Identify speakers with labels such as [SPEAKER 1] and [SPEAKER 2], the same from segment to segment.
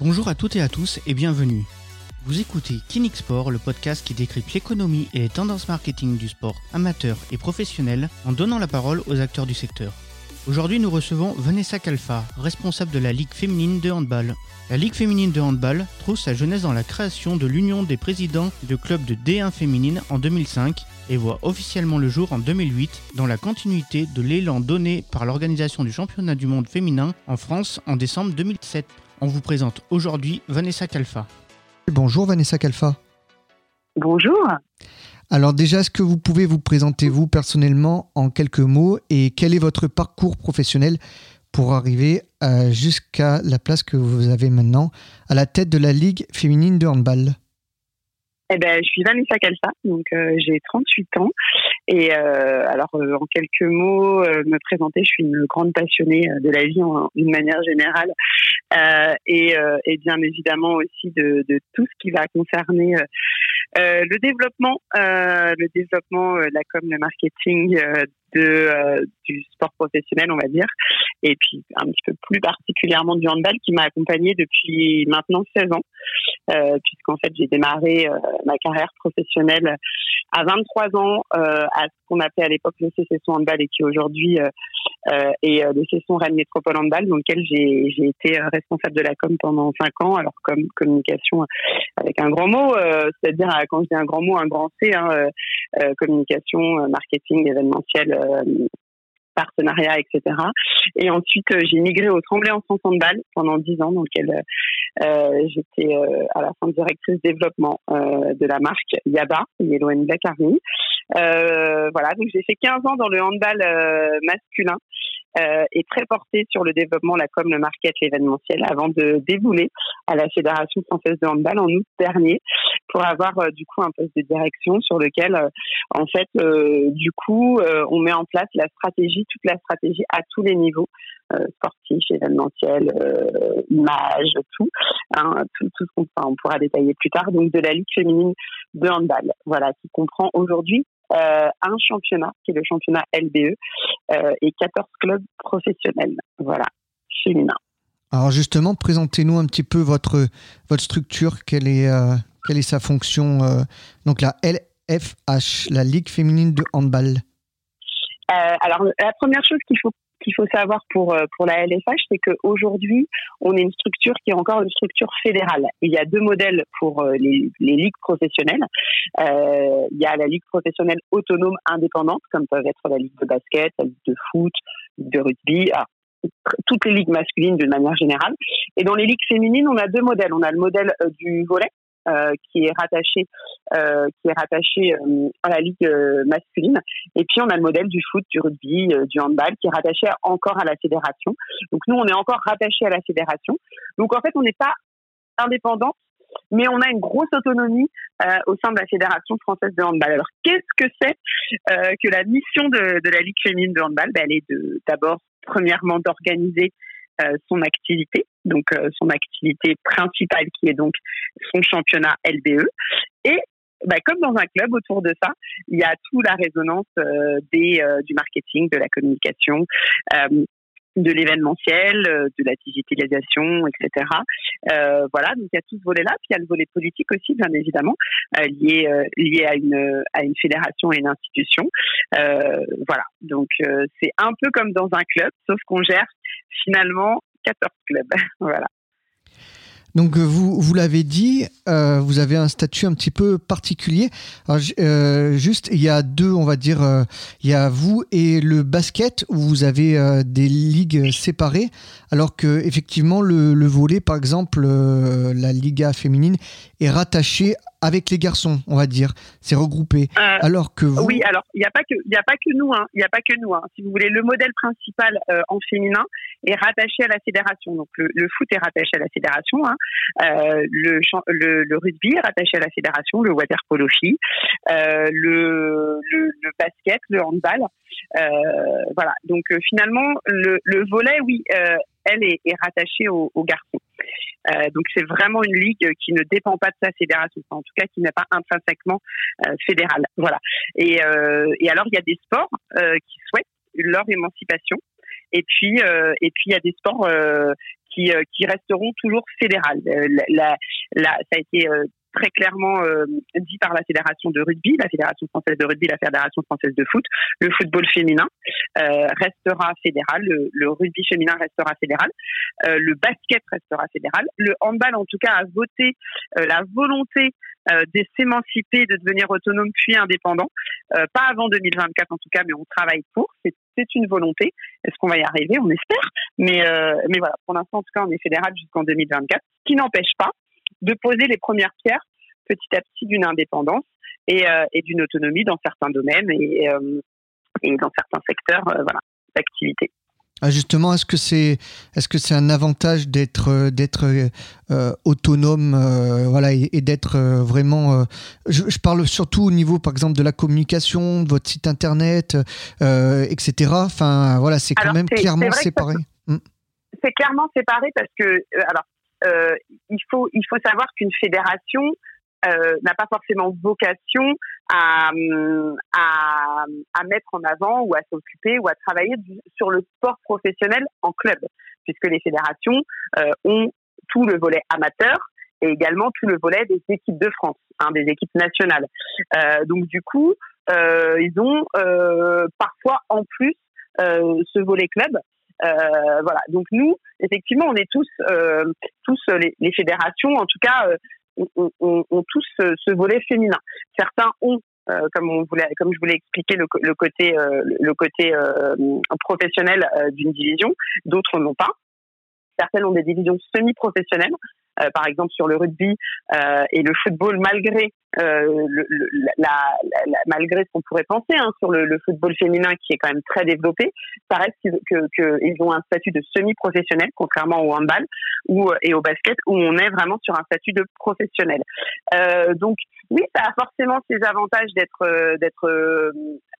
[SPEAKER 1] Bonjour à toutes et à tous et bienvenue. Vous écoutez Kinix Sport, le podcast qui décrypte l'économie et les tendances marketing du sport amateur et professionnel en donnant la parole aux acteurs du secteur. Aujourd'hui, nous recevons Vanessa Calfa, responsable de la Ligue féminine de handball. La Ligue féminine de handball trouve sa jeunesse dans la création de l'Union des présidents de clubs de D1 féminine en 2005 et voit officiellement le jour en 2008 dans la continuité de l'élan donné par l'organisation du championnat du monde féminin en France en décembre 2007. On vous présente aujourd'hui Vanessa Calfa.
[SPEAKER 2] Bonjour Vanessa Calfa.
[SPEAKER 3] Bonjour.
[SPEAKER 2] Alors déjà, est-ce que vous pouvez vous présenter vous personnellement en quelques mots et quel est votre parcours professionnel pour arriver euh, jusqu'à la place que vous avez maintenant à la tête de la Ligue féminine de handball?
[SPEAKER 3] Eh ben, je suis Vanessa Calfa, donc euh, j'ai 38 ans. Et euh, alors, euh, en quelques mots, me présenter, je suis une grande passionnée de la vie en d'une manière générale, et, et, bien évidemment aussi de, de, tout ce qui va concerner le développement, le développement, la com, le marketing de du sport professionnel, on va dire, et puis un petit peu plus particulièrement du handball qui m'a accompagnée depuis maintenant 16 ans, euh, puisqu'en fait j'ai démarré euh, ma carrière professionnelle à 23 ans euh, à ce qu'on appelait à l'époque le CCSO handball et qui aujourd'hui euh, euh, est le CCSO Rennes Métropole handball, dans lequel j'ai été responsable de la com pendant 5 ans, alors comme communication avec un grand mot, c'est-à-dire quand je dis un grand mot, un grand C, hein, communication, marketing, événementiel partenariat, etc. Et ensuite, euh, j'ai migré au Tremblay en France Handball pendant dix ans, dans lequel euh, j'étais euh, à la fin directrice développement de la marque Yaba, Yellow and Black Army. voilà, donc j'ai fait 15 ans dans le handball masculin est très porté sur le développement, la com, le market, l'événementiel, avant de débouler à la Fédération française de handball en août dernier pour avoir euh, du coup un poste de direction sur lequel, euh, en fait, du coup, on met en place la stratégie, toute la stratégie à tous les niveaux. sportifs, événementiels, images, tout, hein, tout, tout ce qu'on on pourra détailler plus tard. Donc de la ligue féminine de handball, voilà, qui comprend aujourd'hui euh, un championnat qui est le championnat LBE euh, et 14 clubs professionnels, voilà, féminins.
[SPEAKER 2] Alors justement, présentez-nous un petit peu votre, votre structure, quelle est, euh, quelle est sa fonction, donc la LFH, la Ligue féminine de handball?
[SPEAKER 3] alors la première chose qu'il faut qu'il faut savoir pour euh, pour la LFH, c'est qu'aujourd'hui, on est une structure qui est encore une structure fédérale. Il y a deux modèles pour euh, les, les ligues professionnelles. Euh, il y a la ligue professionnelle autonome indépendante, comme peuvent être la ligue de basket, la ligue de foot, la ligue de rugby. Ah, toutes les ligues masculines d'une manière générale. Et dans les ligues féminines, on a deux modèles. On a le modèle du volet, euh, qui est rattaché euh, qui est rattaché euh, à la ligue masculine. Et puis on a le modèle du foot du rugby du handball qui est rattaché encore à la fédération. Donc nous on est encore rattaché à la fédération. Donc en fait on n'est pas indépendant mais on a une grosse autonomie au sein de la Fédération française de handball. Alors, qu'est-ce que c'est que la mission de, la Ligue féminine de handball? Ben, Elle est d'abord, premièrement, d'organiser son activité, donc euh, son activité principale qui est donc son championnat LBE. Et bah, comme dans un club autour de ça, il y a tout la résonance euh, des, du marketing, de la communication, de l'événementiel, de la digitalisation, etc. Euh, voilà, donc il y a tout ce volet-là. Puis il y a le volet politique aussi, bien évidemment, lié lié à une à une fédération et une institution. voilà, donc c'est un peu comme dans un club, sauf qu'on gère finalement 14 clubs. voilà.
[SPEAKER 2] Donc euh, vous, vous l'avez dit, euh, vous avez un statut un petit peu particulier. Euh, juste, il y a deux, on va dire, il y a vous et le basket où vous avez des ligues séparées, alors que effectivement le, le volet, par exemple, la Liga féminine est rattachée avec les garçons, on va dire. C'est regroupé.
[SPEAKER 3] Euh, alors que vous... Oui, alors il n'y a pas que il a pas que nous, hein. Il n'y a pas que nous. Hein. Si vous voulez, le modèle principal euh, en féminin est rattaché à la fédération. Donc le, foot est rattaché à la fédération. Hein. Euh, le, le, le, rugby est rattaché à la fédération. Le water polo le, le, le, basket, le handball. voilà. Donc finalement, le, le volet, oui, elle est, est rattachée aux, aux garçons. Euh, donc c'est vraiment une ligue qui ne dépend pas de sa fédération, en tout cas qui n'est pas intrinsèquement euh, fédérale. Voilà. Et, euh, et alors il y a des sports qui souhaitent leur émancipation Et puis, et puis il y a des sports qui, qui resteront toujours fédérales. La, la, ça a été très clairement euh, dit par la fédération de rugby, la fédération française de rugby, la fédération française de foot. Le football féminin euh, restera fédéral, le, rugby féminin restera fédéral, euh, le basket restera fédéral. Le handball, en tout cas, a voté la volonté de s'émanciper, de devenir autonome puis indépendant. pas avant 2024 en tout cas, mais on travaille pour. C'est une volonté. Est-ce qu'on va y arriver? On espère. Mais, mais voilà, pour l'instant, en tout cas, on est fédéral jusqu'en 2024, ce qui n'empêche pas de poser les premières pierres petit à petit d'une indépendance et, euh, et d'une autonomie dans certains domaines et, euh, et dans certains secteurs euh, voilà, d'activité.
[SPEAKER 2] Ah justement, est-ce que c'est est-ce que c'est un avantage d'être d'être autonome, voilà, et, d'être vraiment. Je, je, parle surtout au niveau, par exemple, de la communication, de votre site internet, etc. Enfin, voilà, c'est quand même clairement séparé.
[SPEAKER 3] C'est clairement séparé parce que alors euh, il faut il faut savoir qu'une fédération euh, n'a pas forcément vocation à, à, mettre en avant ou à s'occuper ou à travailler sur le sport professionnel en club, puisque les fédérations euh, ont tout le volet amateur et également tout le volet des équipes de France, hein, des équipes nationales. Donc du coup, ils ont parfois en plus ce volet club voilà. Donc nous, effectivement, on est tous, euh, tous les, les, fédérations, en tout cas, euh, ont, on, on, tous ce volet féminin. Certains ont comme on voulait, comme je voulais expliquer le, le côté, le côté professionnel d'une division, d'autres n'ont pas. Certaines ont des divisions semi-professionnelles, euh, par exemple sur le rugby euh, et le football, malgré euh, malgré ce qu'on pourrait penser hein, sur le, football féminin qui est quand même très développé, ça reste qu'ils que, ils ont un statut de semi-professionnel, contrairement au handball ou et au basket où on est vraiment sur un statut de professionnel. Donc oui, ça a forcément ses avantages d'être d'être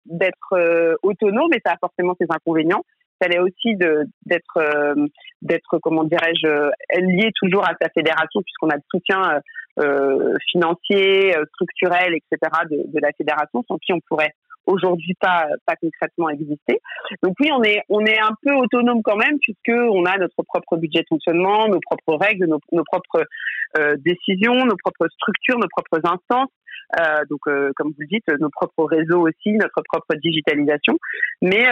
[SPEAKER 3] d'être autonome, mais ça a forcément ses inconvénients l'est aussi d'être euh, d'être comment dirais-je lié toujours à sa fédération puisqu'on a le soutien euh, euh financier, euh, structurel, etc. De, de, la fédération sans qui on pourrait aujourd'hui pas pas concrètement exister. Donc oui, on est on est un peu autonome quand même puisque on a notre propre budget de fonctionnement, nos propres règles, nos, nos propres euh, décisions, nos propres structures, nos propres instances. Euh, donc, comme vous le dites, nos propres réseaux aussi, notre propre digitalisation. Mais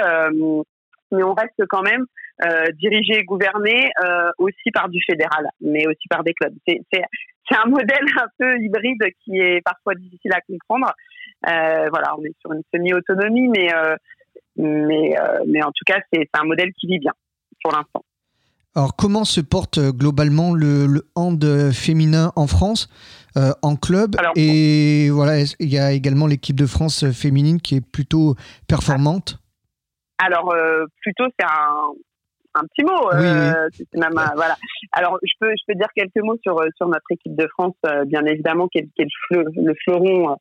[SPEAKER 3] mais on reste quand même euh, dirigé et gouverné euh, aussi par du fédéral, mais aussi par des clubs. C'est, c'est, c'est un modèle un peu hybride qui est parfois difficile à comprendre. Euh, voilà, on est sur une semi-autonomie, mais, mais, mais en tout cas, c'est, c'est un modèle qui vit bien pour l'instant.
[SPEAKER 2] Alors, comment se porte globalement le, le hand féminin en France, euh, en club? Et voilà, il y a également l'équipe de France féminine qui est plutôt performante?
[SPEAKER 3] Alors euh, plutôt c'est un, un petit mot. Euh, c'est même voilà. Alors je peux je peux dire quelques mots sur sur notre équipe de France, euh, bien évidemment, qui est, qui est le, le, fleuron euh,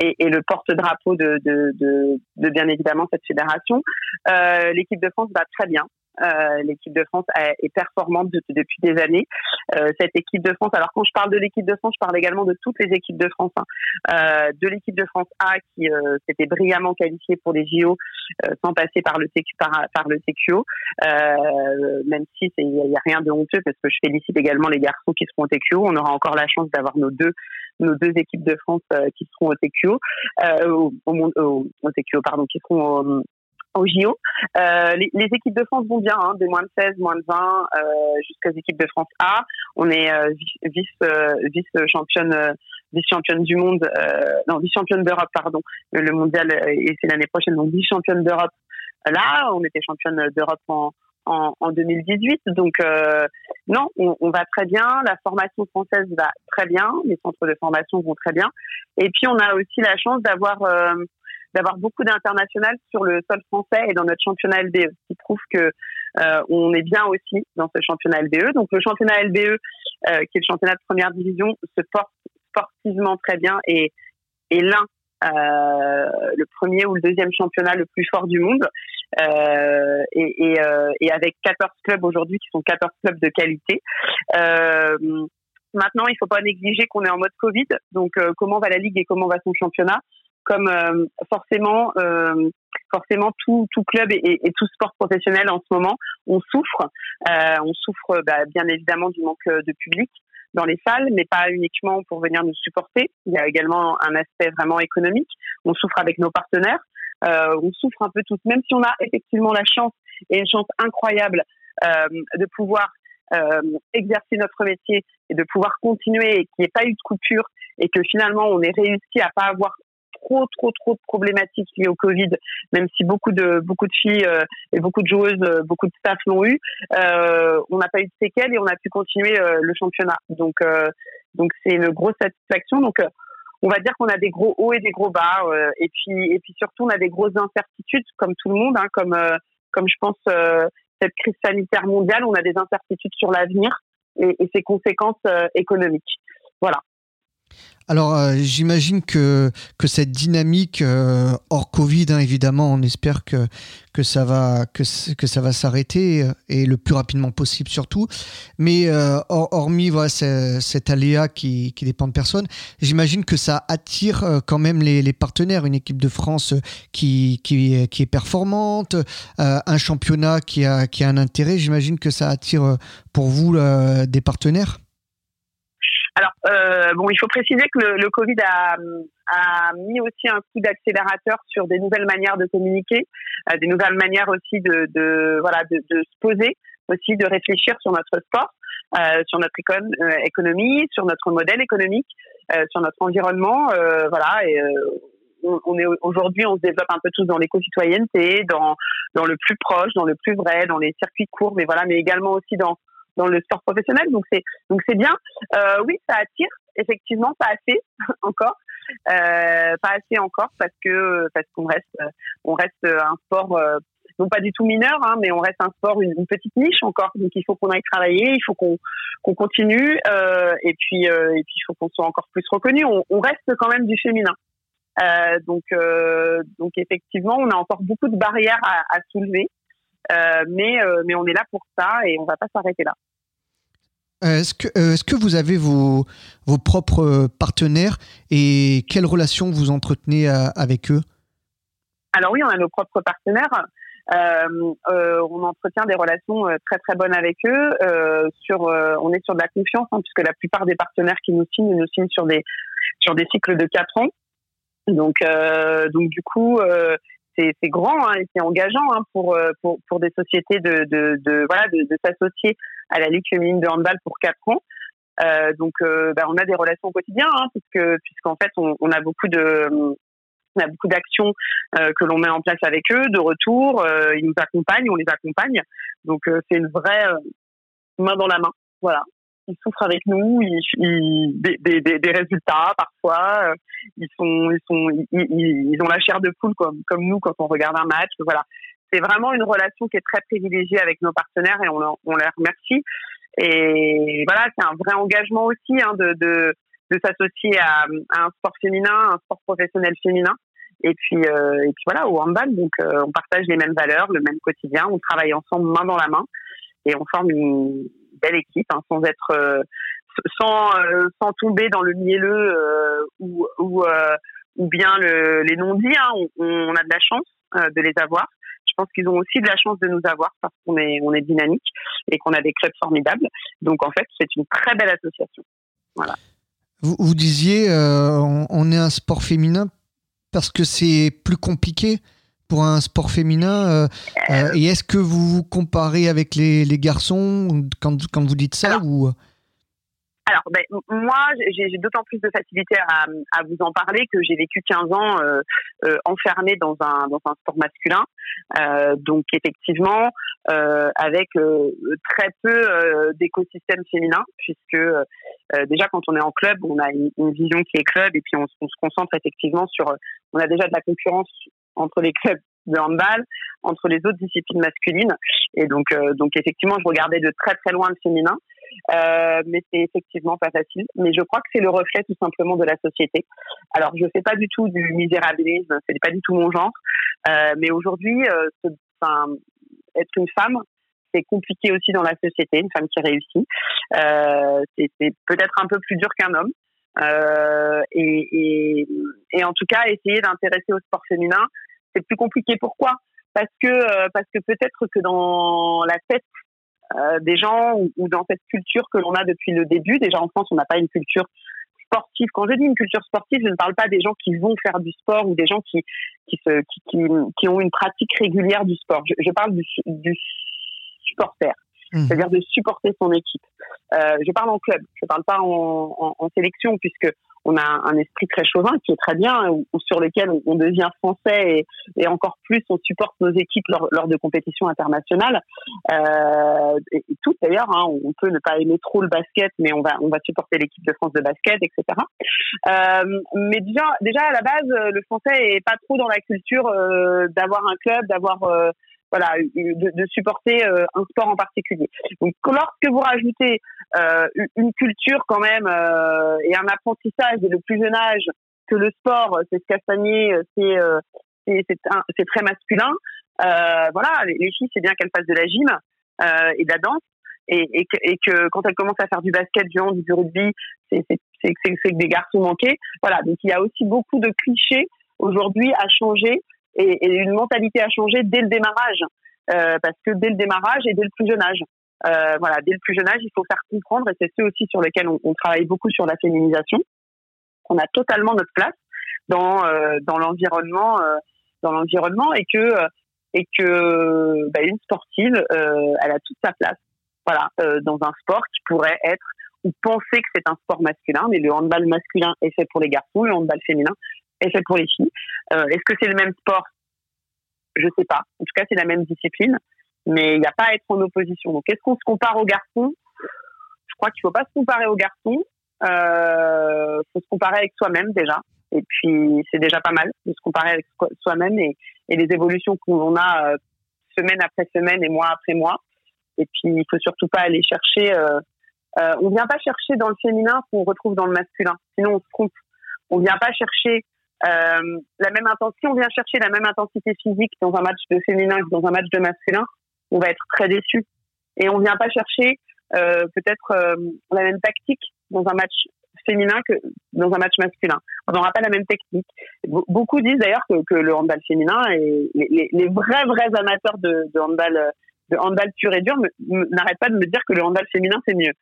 [SPEAKER 3] et, et, le porte-drapeau de, de, de, de, bien évidemment cette fédération. Euh, L'équipe de France va très bien. Euh, l'équipe de France est performante depuis des années. Euh, cette équipe de France, alors quand je parle de l'équipe de France, je parle également de toutes les équipes de France. Hein. Euh, de l'équipe de France A qui s'était brillamment qualifiée pour les JO sans passer par le TQO, même si il n'y a, rien de honteux parce que je félicite également les garçons qui seront au TQO. On aura encore la chance d'avoir nos deux équipes de France qui seront au TQO, au, TQO pardon, qui seront au JO. Euh, les, les, équipes de France vont bien, hein, des moins de 16, moins de 20 euh, jusqu'aux équipes de France A. On est euh, vice euh, vice championne euh, vice championne du monde, non vice championne d'Europe pardon. Le mondial et c'est l'année prochaine donc vice championne d'Europe. Là, on était championne d'Europe en, en, en 2018. Donc non, on, on, va très bien. La formation française va très bien. Les centres de formation vont très bien. Et puis on a aussi la chance d'avoir d'avoir beaucoup d'international sur le sol français et dans notre championnat LBE, ce qui prouve que euh, on est bien aussi dans ce championnat LBE. Donc le championnat LBE, euh, qui est le championnat de première division, se porte sportivement très bien et est l'un euh, le premier ou le deuxième championnat le plus fort du monde et, avec 14 clubs aujourd'hui qui sont 14 clubs de qualité. Maintenant, il ne faut pas négliger qu'on est en mode Covid, donc comment va la ligue et comment va son championnat? Comme forcément forcément tout, club et, tout sport professionnel en ce moment, on souffre. on souffre bah, bien évidemment du manque de public dans les salles, mais pas uniquement pour venir nous supporter. Il y a également un aspect vraiment économique. On souffre avec nos partenaires. Euh, on souffre un peu tous, même si on a effectivement la chance et une chance incroyable euh, de pouvoir euh, exercer notre métier et de pouvoir continuer et qu'il n'y ait pas eu de coupure et que finalement on ait réussi à pas avoir trop trop trop de problématiques liées au Covid, même si beaucoup de beaucoup de filles euh, et beaucoup de joueuses, euh, beaucoup de staff l'ont eu, euh, on n'a pas eu de séquelles et on a pu continuer le championnat. Donc donc c'est une grosse satisfaction. Donc on va dire qu'on a des gros hauts et des gros bas, et puis et puis surtout on a des grosses incertitudes comme tout le monde, hein, comme comme je pense cette crise sanitaire mondiale, on a des incertitudes sur l'avenir et, et, ses conséquences économiques. Voilà.
[SPEAKER 2] Alors, euh, j'imagine que, cette dynamique euh, hors Covid, hein, évidemment, on espère que, ça va, s'arrêter euh, et le plus rapidement possible surtout. Mais hormis voilà, cet aléa qui, dépend de personne, j'imagine que ça attire quand même les, partenaires. Une équipe de France qui, est performante, un championnat qui a un intérêt. J'imagine que ça attire pour vous des partenaires.
[SPEAKER 3] Alors, euh, bon, il faut préciser que le, le Covid a, a, mis aussi un coup d'accélérateur sur des nouvelles manières de communiquer, euh, des nouvelles manières aussi de, de voilà, de, de, se poser, aussi de réfléchir sur notre sport, euh, sur notre euh, économie, sur notre modèle économique, euh, sur notre environnement, voilà. Et, on, on est aujourd'hui, on se développe un peu tous dans l'éco-citoyenneté, dans dans le plus proche, dans le plus vrai, dans les circuits courts, mais voilà, mais également aussi dans dans le sport professionnel. Donc c'est donc c'est bien. Euh, oui, ça attire effectivement, pas assez encore, euh, pas assez encore parce que parce qu'on reste on reste un sport euh, non pas du tout mineur, hein, mais on reste un sport une, petite niche encore. Donc il faut qu'on aille travailler, il faut qu'on qu'on continue euh, et puis euh, et puis il faut qu'on soit encore plus reconnu. On, on, reste quand même du féminin. Euh, donc donc effectivement, on a encore beaucoup de barrières à, à soulever. Euh, mais, euh, mais on est là pour ça et on va pas s'arrêter là.
[SPEAKER 2] Euh, est-ce que, est que vous avez vos, vos propres partenaires et quelles relations vous entretenez avec eux?
[SPEAKER 3] Alors oui, on a nos propres partenaires. on entretient des relations très très bonnes avec eux. sur, on est sur de la confiance hein, puisque la plupart des partenaires qui nous signent nous signent sur des sur des cycles de 4 ans. Donc donc du coup c'est grand hein, et c'est engageant hein, pour, euh, pour, pour des sociétés de, de, de voilà de s'associer à la Ligue féminine de handball pour quatre ans. Euh, donc, euh, bah, on a des relations au quotidien, hein, puisque puisqu'en fait, on, a beaucoup de on a beaucoup d'actions euh, que l'on met en place avec eux, de retour. Ils nous accompagnent, on les accompagne. Donc, c'est une vraie main dans la main. Voilà ils souffrent avec nous, des, résultats parfois, ils sont, ils sont, ils, ont la chair de poule comme, comme nous quand on regarde un match. Voilà, c'est vraiment une relation qui est très privilégiée avec nos partenaires et on, on les remercie. Et voilà, c'est un vrai engagement aussi hein, de, de, de s'associer à, à, un sport féminin, un sport professionnel féminin. Et puis, euh, et puis voilà, au handball, donc euh, on partage les mêmes valeurs, le même quotidien, on travaille ensemble main dans la main et on forme une, belle équipe, hein, sans être euh, sans euh, sans tomber dans le mielleux euh, ou ou, ou bien le, les non-dits. Hein, on, a de la chance de les avoir. Je pense qu'ils ont aussi de la chance de nous avoir parce qu'on est on est dynamique et qu'on a des clubs formidables. Donc en fait, c'est une très belle association. Voilà.
[SPEAKER 2] Vous, vous disiez, on, est un sport féminin parce que c'est plus compliqué pour un sport féminin euh, euh, Et est-ce que vous vous comparez avec les, les garçons quand, quand, vous dites ça
[SPEAKER 3] alors,
[SPEAKER 2] ou...
[SPEAKER 3] alors ben, moi, j'ai d'autant plus de facilité à, à, vous en parler que j'ai vécu 15 ans euh, euh, enfermée dans un, dans un sport masculin. Euh, donc effectivement, avec très peu d'écosystème féminin, puisque déjà quand on est en club, on a une, une, vision qui est club et puis on, on se concentre effectivement sur... on a déjà de la concurrence entre les clubs de handball, entre les autres disciplines masculines. Et donc, euh, donc effectivement, je regardais de très très loin le féminin, euh, mais c'est effectivement pas facile. Mais je crois que c'est le reflet tout simplement de la société. Alors, je fais pas du tout du misérabilisme, c'est pas du tout mon genre. Euh, mais aujourd'hui, euh, enfin, être une femme, c'est compliqué aussi dans la société, une femme qui réussit. Euh, c'est peut-être un peu plus dur qu'un homme. et, et, en tout cas, essayer d'intéresser au sport féminin, c'est plus compliqué. Pourquoi? Parce que parce que peut-être que dans la tête des gens ou, ou, dans cette culture que l'on a depuis le début, déjà en France, on n'a pas une culture sportive. Quand je dis une culture sportive, je ne parle pas des gens qui vont faire du sport ou des gens qui qui se qui, qui, qui ont une pratique régulière du sport. Je, je parle du, du supporter, mmh. c'est-à-dire de supporter son équipe. Euh, je parle en club, je parle pas en, en, en sélection puisque on a un esprit très chauvin qui est très bien, ou, sur lequel on, devient français et, encore plus on supporte nos équipes lors, de compétitions internationales. Euh, et tout d'ailleurs, hein, on peut ne pas aimer trop le basket, mais on va on va supporter l'équipe de France de basket, etc. Euh, mais déjà déjà à la base, le français est pas trop dans la culture euh, d'avoir un club, d'avoir euh, voilà, de, de supporter euh, un sport en particulier. Donc, lorsque vous rajoutez euh, une culture quand même euh, et un apprentissage dès le plus jeune âge que le sport, c'est se castagner, c'est c'est très masculin. voilà, les, filles, c'est bien qu'elles fassent de la gym et de la danse. Et, que, quand elles commencent à faire du basket, du hand, du rugby, c'est que des garçons manqués. Voilà, donc il y a aussi beaucoup de clichés aujourd'hui à changer et, une mentalité à changer dès le démarrage, euh, parce que dès le démarrage et dès le plus jeune âge, euh, voilà, dès le plus jeune âge, il faut faire comprendre, et c'est ce aussi sur lequel on, travaille beaucoup sur la féminisation, qu'on a totalement notre place dans euh, dans l'environnement, euh, dans l'environnement, et que et que bah, une sportive, euh, elle a toute sa place, voilà, dans un sport qui pourrait être ou penser que c'est un sport masculin, mais le handball masculin est fait pour les garçons, le handball féminin est fait pour les filles. Euh, Est-ce que c'est le même sport? Je sais pas. En tout cas, c'est la même discipline, mais il n'y a pas à être en opposition. Donc, est-ce qu'on se compare aux garçons? Je crois qu'il faut pas se comparer aux garçons. Il euh, faut se comparer avec soi-même déjà. Et puis, c'est déjà pas mal de se comparer avec soi-même et, les évolutions qu'on a euh, semaine après semaine et mois après mois. Et puis, il faut surtout pas aller chercher. Euh, euh, on vient pas chercher dans le féminin ce qu'on retrouve dans le masculin. Sinon, on se trompe. On vient pas chercher euh, la même intensité, si on vient chercher la même intensité physique dans un match de féminin que dans un match de masculin, on va être très déçu. Et on vient pas chercher euh, peut-être euh, la même tactique dans un match féminin que dans un match masculin. On n'aura pas la même technique. Beaucoup disent d'ailleurs que, le handball féminin et les, vrais vrais amateurs de, handball de handball pur et dur n'arrêtent pas de me dire que le handball féminin c'est mieux.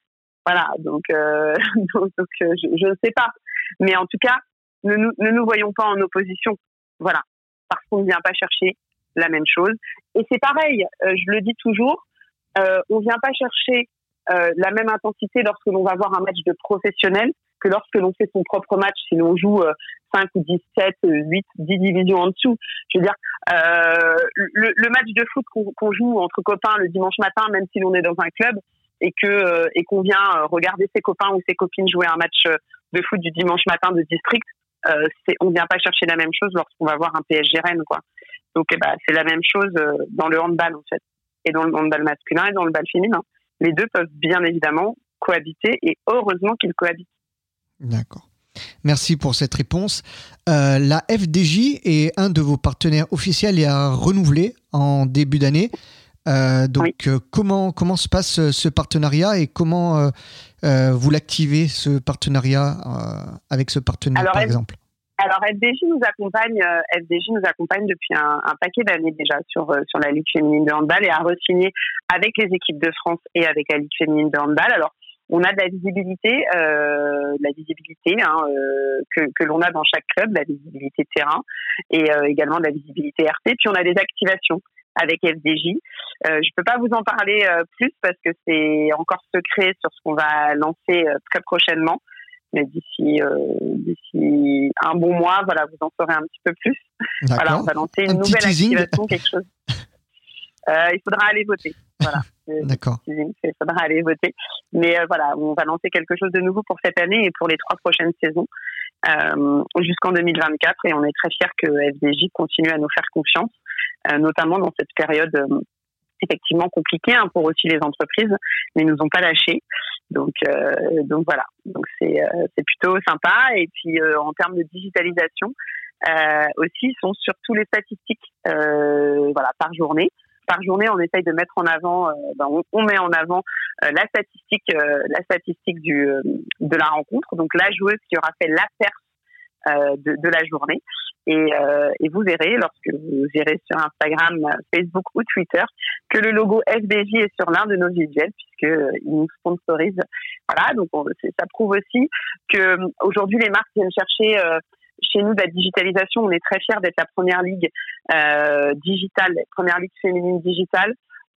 [SPEAKER 3] Voilà, donc, euh, donc je ne sais pas. Mais en tout cas, ne nous, ne nous voyons pas en opposition. Voilà. Parce qu'on ne vient pas chercher la même chose. Et c'est pareil, euh, je le dis toujours, euh, on vient pas chercher euh, la même intensité lorsque l'on va voir un match de professionnel que lorsque l'on fait son propre match, si l'on joue 5 ou 17, 8, 10 divisions en dessous. Je veux dire, euh, le, le, match de foot qu'on joue entre copains le dimanche matin, même si l'on est dans un club, et que et qu'on vient regarder ses copains ou ses copines jouer un match de foot du dimanche matin de district, euh, on vient pas chercher la même chose lorsqu'on va voir un PSG Rennes, quoi. Donc, eh ben, c'est la même chose euh, dans le handball, en fait, et dans le handball masculin et dans le bal féminin. Les deux peuvent bien évidemment cohabiter, et heureusement qu'ils cohabitent.
[SPEAKER 2] D'accord. Merci pour cette réponse. Euh, la FDJ est un de vos partenaires officiels et a renouvelé en début d'année. Euh, donc, oui. euh, comment, comment se passe ce partenariat et comment vous l'activez, ce partenariat, avec ce partenaire,
[SPEAKER 3] alors,
[SPEAKER 2] par F exemple?
[SPEAKER 3] Alors, FDJ nous accompagne, FDJ nous accompagne depuis un, un paquet d'années déjà sur, sur la Ligue féminine de handball et a re-signé avec les équipes de France et avec la Ligue féminine de handball. Alors, on a de la visibilité, euh, la visibilité hein, euh, que, que l'on a dans chaque club, la visibilité terrain et euh, également de la visibilité RT. Puis on a des activations avec FDJ. Euh, je peux pas vous en parler euh, plus parce que c'est encore secret sur ce qu'on va lancer euh, très prochainement. Mais d'ici d'ici un bon mois, voilà, vous en saurez un petit peu plus. Voilà, on va lancer une
[SPEAKER 2] un
[SPEAKER 3] nouvelle activation, quelque chose. il faudra aller voter. Voilà.
[SPEAKER 2] D'accord.
[SPEAKER 3] Il faudra aller voter. Mais voilà, on va lancer quelque chose de nouveau pour cette année et pour les trois prochaines saisons. Euh, jusqu'en 2024 et on est très fiers que FDJ continue à nous faire confiance, euh, notamment dans cette période euh, effectivement compliquée hein, pour aussi les entreprises, mais nous ont pas lâchés. Donc donc voilà, donc c'est c'est plutôt sympa et puis en termes de digitalisation aussi sont sur tous les statistiques voilà par journée. par journée, on essaye de mettre en avant, ben, on, met en avant la statistique, la statistique du, de la rencontre. Donc la joueuse qui aura fait la perte de, de, la journée. Et, et, vous verrez, lorsque vous irez sur Instagram, Facebook ou Twitter, que le logo FBJ est sur l'un de nos visuels, puisqu'il nous sponsorise. Voilà, donc ça prouve aussi que aujourd'hui les marques viennent chercher chez nous la digitalisation. On est très fiers d'être la première ligue euh, digitale, première ligue féminine digitale.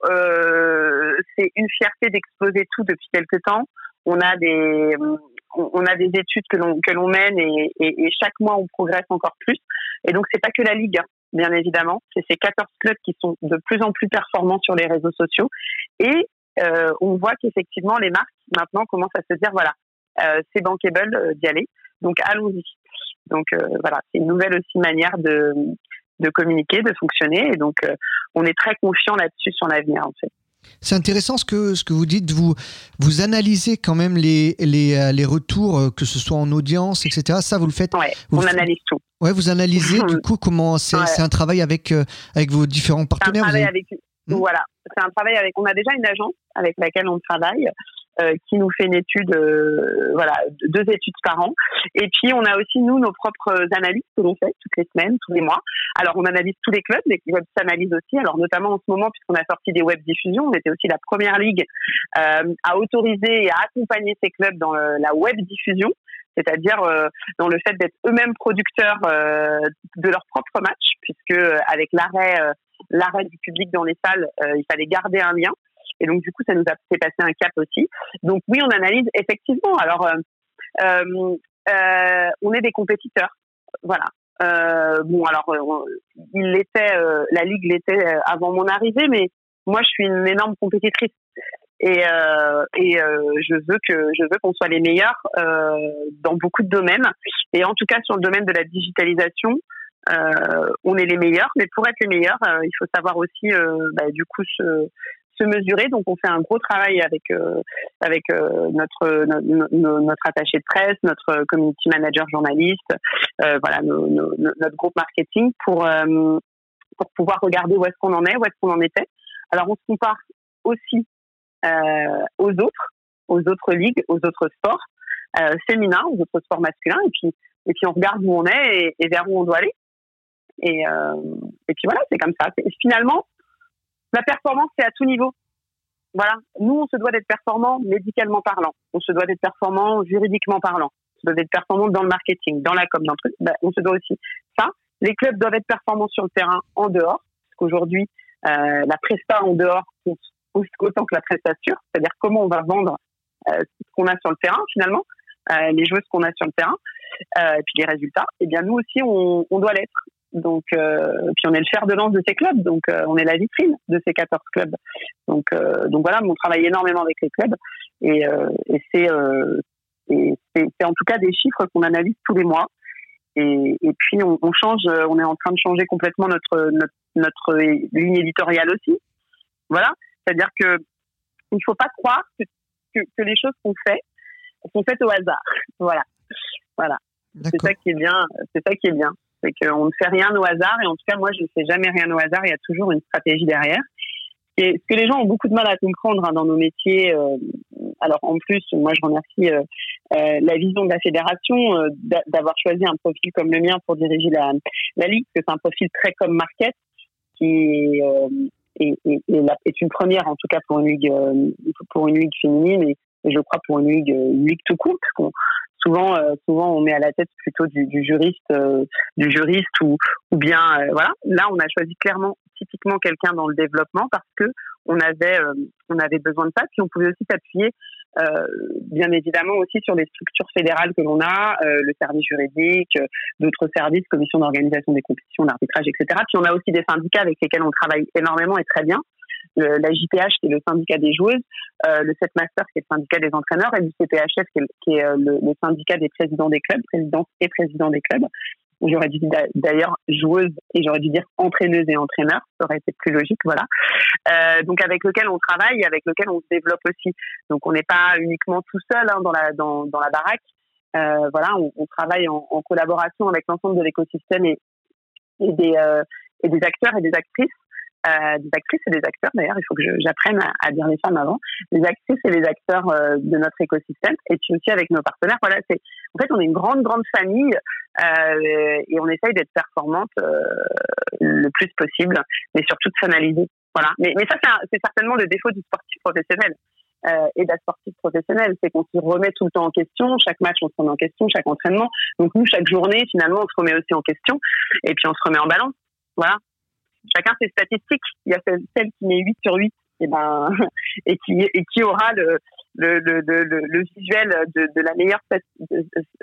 [SPEAKER 3] Euh, c'est une fierté d'exploser tout depuis quelques temps. On a des on a des études que l'on que l'on mène et, et, chaque mois on progresse encore plus. Et donc c'est pas que la ligue, hein, bien évidemment, c'est ces 14 clubs qui sont de plus en plus performants sur les réseaux sociaux. Et euh, on voit qu'effectivement les marques maintenant commencent à se dire voilà, euh, c'est bankable euh, d'y aller. Donc allons-y. Donc euh, voilà, c'est une nouvelle aussi manière de, de communiquer, de fonctionner. Et donc euh, on est très confiant là-dessus sur l'avenir en fait.
[SPEAKER 2] C'est intéressant ce que, ce que vous dites. Vous, vous analysez quand même les, les, euh, les retours, que ce soit en audience, etc. Ça, vous le faites
[SPEAKER 3] Oui, on analyse tout.
[SPEAKER 2] Ouais, vous analysez du coup comment c'est c'est un travail avec, avec vos différents partenaires. Un
[SPEAKER 3] travail avec, hmm. Voilà, c'est un travail avec. On a déjà une agence avec laquelle on travaille. Euh, qui nous fait une étude, euh, voilà, deux études par an. Et puis on a aussi nous nos propres analyses que l'on fait toutes les semaines, tous les mois. Alors on analyse tous les clubs, les clubs s'analysent aussi. Alors notamment en ce moment puisqu'on a sorti des web diffusions, on était aussi la première ligue euh, à autoriser et à accompagner ces clubs dans la web diffusion c'est-à-dire dans le fait d'être eux-mêmes producteurs de leurs propres matchs, puisque avec l'arrêt l'arrêt du public dans les salles, il fallait garder un lien. Et donc, du coup, ça nous a fait passer un cap aussi. Donc, oui, on analyse effectivement. Alors, euh, euh, euh on est des compétiteurs. Voilà. Euh, bon, alors, il l'était, la Ligue l'était avant mon arrivée, mais moi, je suis une énorme compétitrice. Et, et je veux que je veux qu'on soit les meilleurs dans beaucoup de domaines. Et en tout cas, sur le domaine de la digitalisation, on est les meilleurs, mais pour être les meilleurs, il faut savoir aussi, bah, du coup, se, se mesurer. Donc, on fait un gros travail avec euh, avec euh, notre, notre attaché de presse, notre community manager journaliste, euh, voilà, notre groupe marketing pour pour pouvoir regarder où est-ce qu'on en est, où est-ce qu'on en était. Alors, on se compare aussi aux autres, aux autres ligues, aux autres sports féminins, aux autres sports masculins, et puis et puis on regarde où on est et, vers où on doit aller. Et, et puis voilà, c'est comme ça. Finalement, la performance, c'est à tout niveau. Voilà. Nous, on se doit d'être performant médicalement parlant. On se doit d'être performant juridiquement parlant. On se doit d'être performant dans le marketing, dans la com, dans le ben, on se doit aussi ça. Les clubs doivent être performants sur le terrain, en dehors. Parce qu'aujourd'hui, euh, la presta en dehors compte autant que la prestation. C'est-à-dire comment on va vendre euh, ce qu'on a sur le terrain, finalement, euh, les joueuses qu'on a sur le terrain, et puis les résultats. Eh bien, nous aussi, on doit l'être. Donc, euh, puis on est le fer de lance de ces clubs, donc euh, on est la vitrine de ces 14 clubs. Donc, euh, donc voilà, on travaille énormément avec les clubs et, et c'est c'est en tout cas des chiffres qu'on analyse tous les mois. Et, et puis on, on, change, on est en train de changer complètement notre notre, notre ligne éditoriale aussi. Voilà, c'est-à-dire que il faut pas croire que, que, que les choses qu'on fait sont faites au hasard. Voilà, voilà. C'est ça qui est bien. C'est ça qui est bien c'est qu'on ne fait rien au hasard et en tout cas moi je ne fais jamais rien au hasard, il y a toujours une stratégie derrière. Ce que les gens ont beaucoup de mal à comprendre hein, dans nos métiers, euh, alors en plus, moi je remercie euh, euh, la vision de la fédération d'avoir choisi un profil comme le mien pour diriger la, ligue, c'est un profil très comme market qui est, une première en tout cas pour une ligue pour une ligue féminine et, je crois pour une ligue, ligue tout court, souvent, euh, souvent, on met à la tête plutôt du, juriste, euh, du juriste ou, ou bien, euh, voilà. Là, on a choisi clairement, typiquement quelqu'un dans le développement parce que on avait, on avait besoin de ça. Puis on pouvait aussi s'appuyer, bien évidemment, aussi sur les structures fédérales que l'on a, le service juridique, d'autres services, commission d'organisation des compétitions, d'arbitrage, etc. Puis on a aussi des syndicats avec lesquels on travaille énormément et très bien la JPH qui est le syndicat des joueuses, euh, le Setmaster qui est le syndicat des entraîneurs et le CPHF qui est, euh, le, syndicat des présidents des clubs, présidents et présidents des clubs. J'aurais dû dire d'ailleurs joueuse et j'aurais dû dire entraîneuse et entraîneur, ça aurait été plus logique, voilà. Euh, donc avec lequel on travaille, avec lequel on se développe aussi. Donc on n'est pas uniquement tout seul hein, dans la dans, dans la baraque. Euh, voilà, on, on travaille en, en, collaboration avec l'ensemble de l'écosystème et, et des euh, et des acteurs et des actrices euh, des actrices et des acteurs. D'ailleurs, il faut que j'apprenne à, dire les femmes avant. Les actrices et les acteurs euh, de notre écosystème, et puis aussi avec nos partenaires. Voilà, c'est en fait on est une grande grande famille euh, et on essaye d'être performante euh, le plus possible, mais surtout de s'analyser. Voilà. Mais, mais ça c'est certainement le défaut du sportif professionnel. Euh, et de la sportive professionnelle. C'est qu'on se remet tout le temps en question. Chaque match, on se remet en question, chaque entraînement. Donc nous, chaque journée, finalement, on se remet aussi en question. Et puis on se remet en balance. Voilà chacun ses statistiques. Il y a celle, qui met 8 sur 8 et, ben, et, qui, et qui aura le, le, le, le, visuel de, de, la meilleure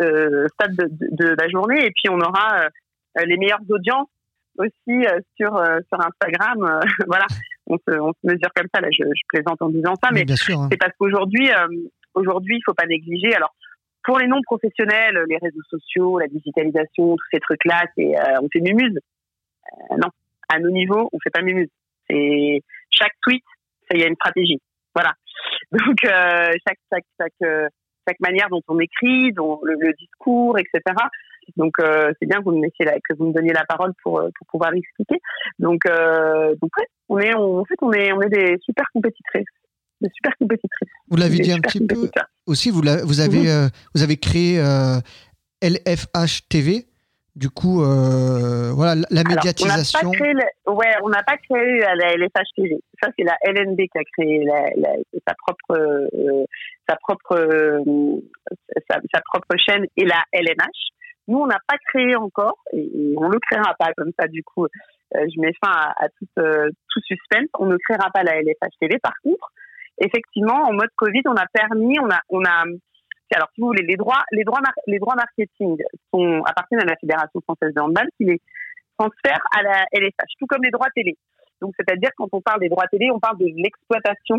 [SPEAKER 3] euh, stade de, de, la journée. Et puis, on aura euh, les meilleures audiences aussi euh, sur, sur Instagram. voilà, on se, on se mesure comme ça. Là, je, je plaisante en disant ça, mais hein. c'est parce qu'aujourd'hui, aujourd'hui, il faut pas négliger. Alors, pour les non professionnels, les réseaux sociaux, la digitalisation, tous ces trucs-là, c'est on fait mumuse. non, à nos niveaux, on fait pas mieux. C'est chaque tweet, il y a une stratégie. Voilà. Donc euh, chaque chaque chaque euh, chaque manière dont on écrit, dont le, discours, etc. Donc euh, c'est bien que vous me laissiez que vous me donniez la parole pour pour pouvoir l'expliquer. Donc donc ouais, on est on, en fait on est on est des super compétitrices des super compétitrices.
[SPEAKER 2] Vous l'avez dit un petit peu aussi, vous, vous avez, mhm. vous avez créé LFH TV, du coup, euh, voilà, la médiatisation.
[SPEAKER 3] ouais, on n'a pas créé la LFH TV. Ça, c'est la LNB qui a créé sa propre, euh, sa propre, euh, sa, propre chaîne et la LNH. Nous, on n'a pas créé encore et, on ne le créera pas comme ça. Du coup, je mets fin à, tout, tout suspense. On ne créera pas la LFH TV. Par contre, effectivement, en mode Covid, on a permis, on a, on a alors, si vous voulez, les droits, les droits, les droits marketing sont, appartiennent à la Fédération française de handball qui les transfère à la LFH, tout comme les droits télé. Donc, c'est-à-dire, quand on parle des droits télé, on parle de l'exploitation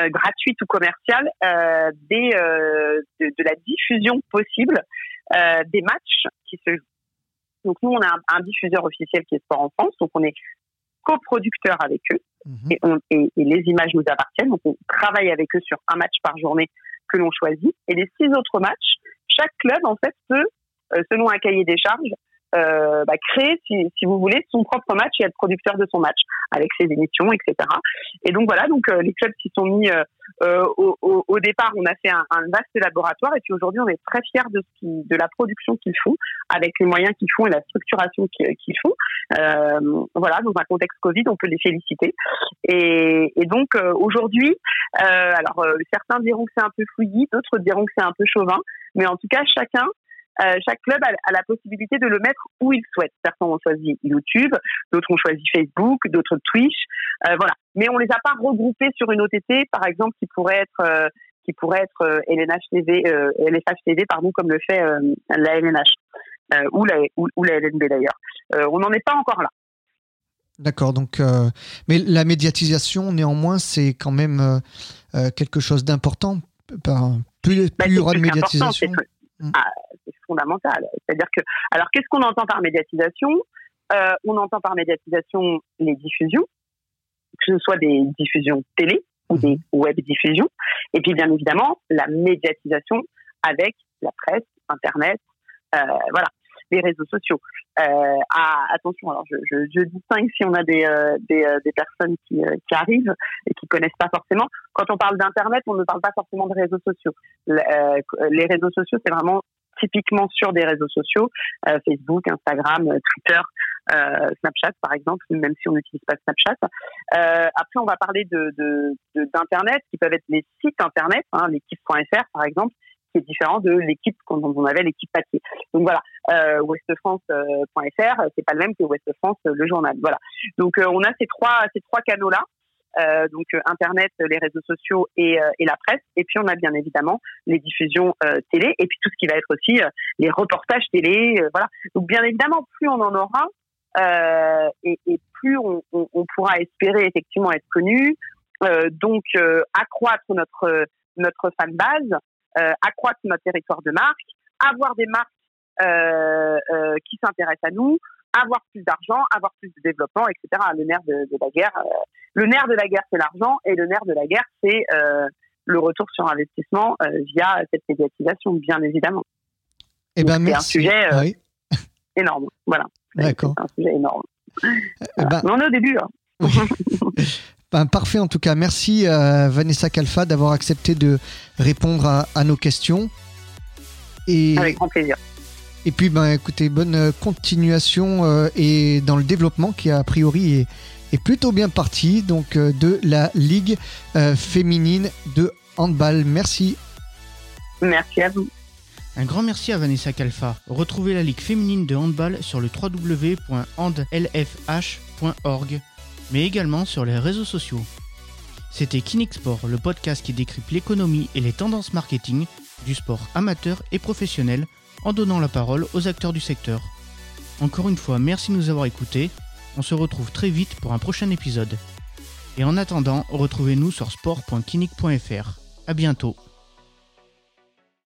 [SPEAKER 3] euh, gratuite ou commerciale euh, des, euh, de, la diffusion possible des matchs qui se jouent. Donc, nous, on a un, diffuseur officiel qui est Sport en France, donc on est coproducteur avec eux mhm. et, et, et, les images nous appartiennent. Donc, on travaille avec eux sur un match par journée que l'on choisit. Et les six autres matchs, chaque club, en fait, peut, euh, selon un cahier des charges, euh, bah, créer, si, vous voulez, son propre match et être producteur de son match avec ses émissions, etc. Et donc voilà, donc euh, les clubs s'y sont mis euh, au, départ. On a fait un, un vaste laboratoire et puis aujourd'hui, on est très fiers de ce qui, de la production qu'ils font, avec les moyens qu'ils font et la structuration qu'ils font. voilà, dans un contexte Covid, on peut les féliciter. Et, et donc aujourd'hui, alors certains diront que c'est un peu fouillis, d'autres diront que c'est un peu chauvin, mais en tout cas, chacun euh, chaque club a, la possibilité de le mettre où il souhaite. Certains ont choisi YouTube, d'autres ont choisi Facebook, d'autres Twitch, euh, voilà. Mais on les a pas regroupés sur une OTT, par exemple, qui pourrait être euh, qui pourrait être LNH TV, LFH TV, pardon, comme le fait la LNH ou la ou, la LNB d'ailleurs. on n'en est pas encore là.
[SPEAKER 2] D'accord, donc mais la médiatisation néanmoins c'est quand même quelque chose d'important. Plus, bah, plus il y aura de médiatisation.
[SPEAKER 3] Ah, c'est fondamental. C'est-à-dire que, alors, qu'est-ce qu'on entend par médiatisation? Euh, On entend par médiatisation les diffusions, que ce soit des diffusions télé ou des mm-hmm. web diffusions, et puis bien évidemment la médiatisation avec la presse, Internet, euh, voilà, les réseaux sociaux. Euh, ah, attention, alors je, je, je, distingue si on a des, euh, des, euh, des, personnes qui, qui, arrivent et qui connaissent pas forcément. Quand on parle d'internet, on ne parle pas forcément de réseaux sociaux. les réseaux sociaux, c'est vraiment typiquement sur des réseaux sociaux, Facebook, Instagram, Twitter, Snapchat par exemple, même si on n'utilise pas Snapchat. après, on va parler de d'internet, qui peuvent être les sites internet, hein, l'équipe.fr par exemple, qui est différent de l'équipe quand on avait l'équipe papier. Donc voilà, euh, westfrance.fr, euh, c'est pas le même que West France euh, le journal. Voilà. Donc euh, on a ces trois ces trois canaux là. Euh, donc internet, les réseaux sociaux et, et, la presse. Et puis on a bien évidemment les diffusions télé et puis tout ce qui va être aussi les reportages télé. voilà. Donc bien évidemment, plus on en aura et, plus on, pourra espérer effectivement être connu. donc accroître notre notre fan base, euh, accroître notre territoire de marque, avoir des marques euh, euh, qui s'intéressent à nous, avoir plus d'argent, avoir plus de développement, etc. Le nerf de la guerre, le nerf de la guerre, c'est l'argent, et le nerf de la guerre, c'est le retour sur investissement via cette médiatisation, bien évidemment.
[SPEAKER 2] Eh ben.
[SPEAKER 3] C'est un sujet énorme. Voilà.
[SPEAKER 2] D'accord.
[SPEAKER 3] C'est un sujet énorme. Eh ben, on est au début. Hein.
[SPEAKER 2] Ben, parfait en tout cas. Merci euh, Vanessa Kalfa d'avoir accepté de répondre à, à nos questions. Et,
[SPEAKER 3] Avec grand plaisir.
[SPEAKER 2] et puis ben écoutez, bonne euh, continuation euh, et dans le développement qui a priori est, est plutôt bien parti donc euh, de la Ligue euh, féminine de handball. Merci.
[SPEAKER 3] Merci à vous.
[SPEAKER 1] Un grand merci à Vanessa Kalfa. Retrouvez la Ligue féminine de handball sur le www.handlfh.org, mais également sur les réseaux sociaux. C'était Kinexport, le podcast qui décrypte l'économie et les tendances marketing du sport amateur et professionnel en donnant la parole aux acteurs du secteur. Encore une fois, merci de nous avoir écoutés. On se retrouve très vite pour un prochain épisode. Et en attendant, retrouvez-nous sur sport.kinic.fr. À bientôt.